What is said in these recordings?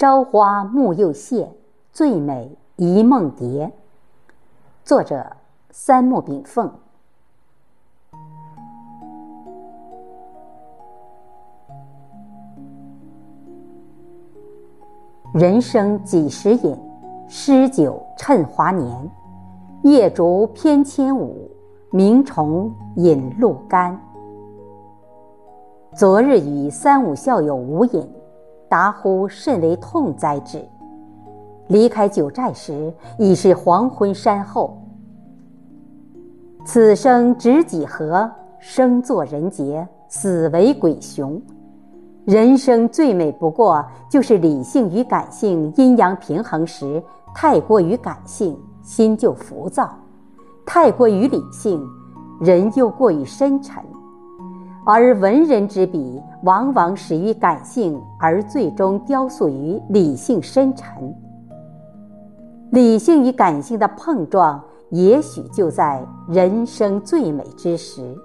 朝花暮又谢，最美一梦蝶。作者：三木炳凤。人生几时饮？诗酒趁华年。夜烛偏千舞，鸣虫饮露干。昨日与三五校友无饮，达乎甚为痛哉之。离开九寨时，已是黄昏山后。此生值几何？生作人杰，死为鬼雄。人生最美不过，就是理性与感性阴阳平衡时，太过于感性，心就浮躁；太过于理性，人又过于深沉。而文人之笔，往往始于感性，而最终雕塑于理性深沉。理性与感性的碰撞，也许就在人生最美之时。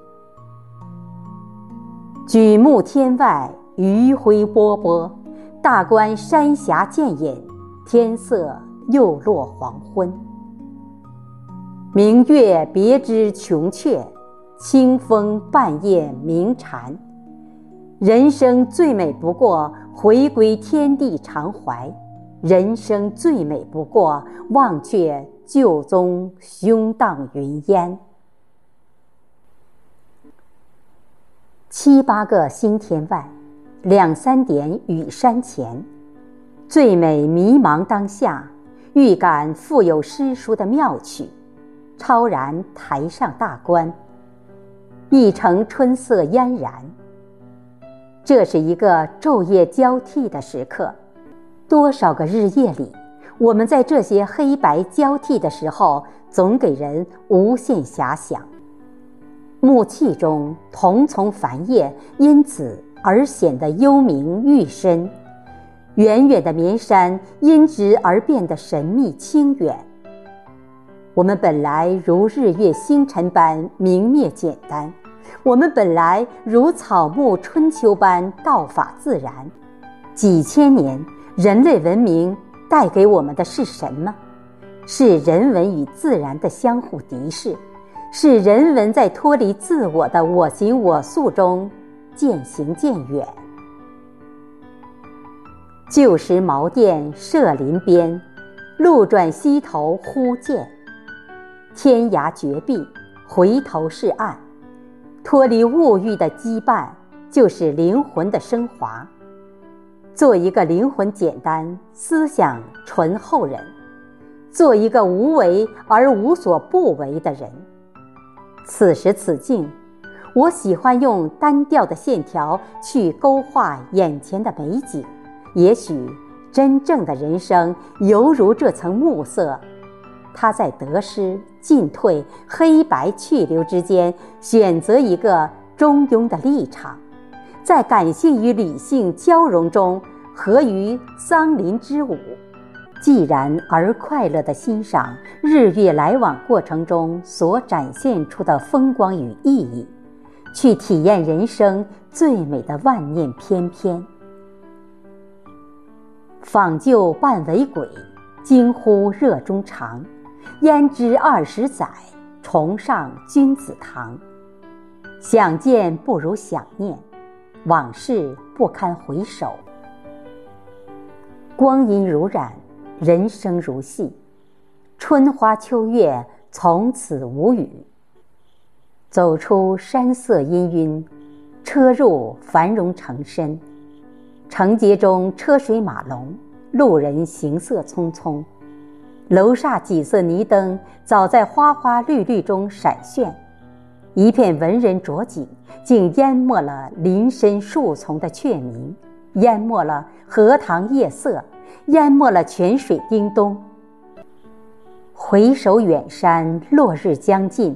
举目天外。余晖波波，大观山峡渐隐，天色又落黄昏。明月别枝穷却，清风半夜鸣蝉。人生最美不过回归天地常怀，人生最美不过忘却旧宗胸荡云烟。七八个星天外。两三点雨山前，最美迷茫当下，预感富有诗书的妙趣，超然台上大观，一城春色嫣然。这是一个昼夜交替的时刻，多少个日夜里，我们在这些黑白交替的时候，总给人无限遐想。木器中桐丛繁叶，因此。而显得幽冥愈深，远远的绵山因之而变得神秘清远。我们本来如日月星辰般明灭简单，我们本来如草木春秋般道法自然。几千年，人类文明带给我们的是什么？是人文与自然的相互敌视，是人文在脱离自我的我行我素中。渐行渐远。旧时茅店社林边，路转溪头忽见。天涯绝壁，回头是岸。脱离物欲的羁绊，就是灵魂的升华。做一个灵魂简单、思想纯厚人，做一个无为而无所不为的人。此时此境。我喜欢用单调的线条去勾画眼前的美景，也许真正的人生犹如这层暮色，他在得失、进退、黑白去留之间选择一个中庸的立场，在感性与理性交融中合于桑林之舞，寂然而快乐地欣赏日月来往过程中所展现出的风光与意义。去体验人生最美的万念翩翩。访旧半为鬼，惊呼热衷肠。焉知二十载，重上君子堂。想见不如想念，往事不堪回首。光阴如染，人生如戏。春花秋月，从此无语。走出山色氤氲，车入繁荣城深，城街中车水马龙，路人行色匆匆。楼煞几色霓灯早在花花绿绿中闪炫，一片文人着景，竟淹没了林深树丛的雀鸣，淹没了荷塘夜色，淹没了泉水叮咚。回首远山，落日将近。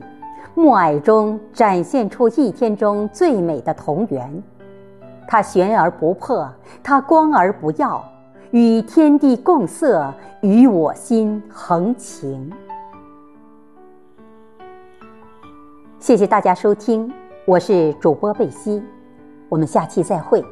暮霭中展现出一天中最美的同源，它悬而不破，它光而不耀，与天地共色，与我心恒情。谢谢大家收听，我是主播贝西，我们下期再会。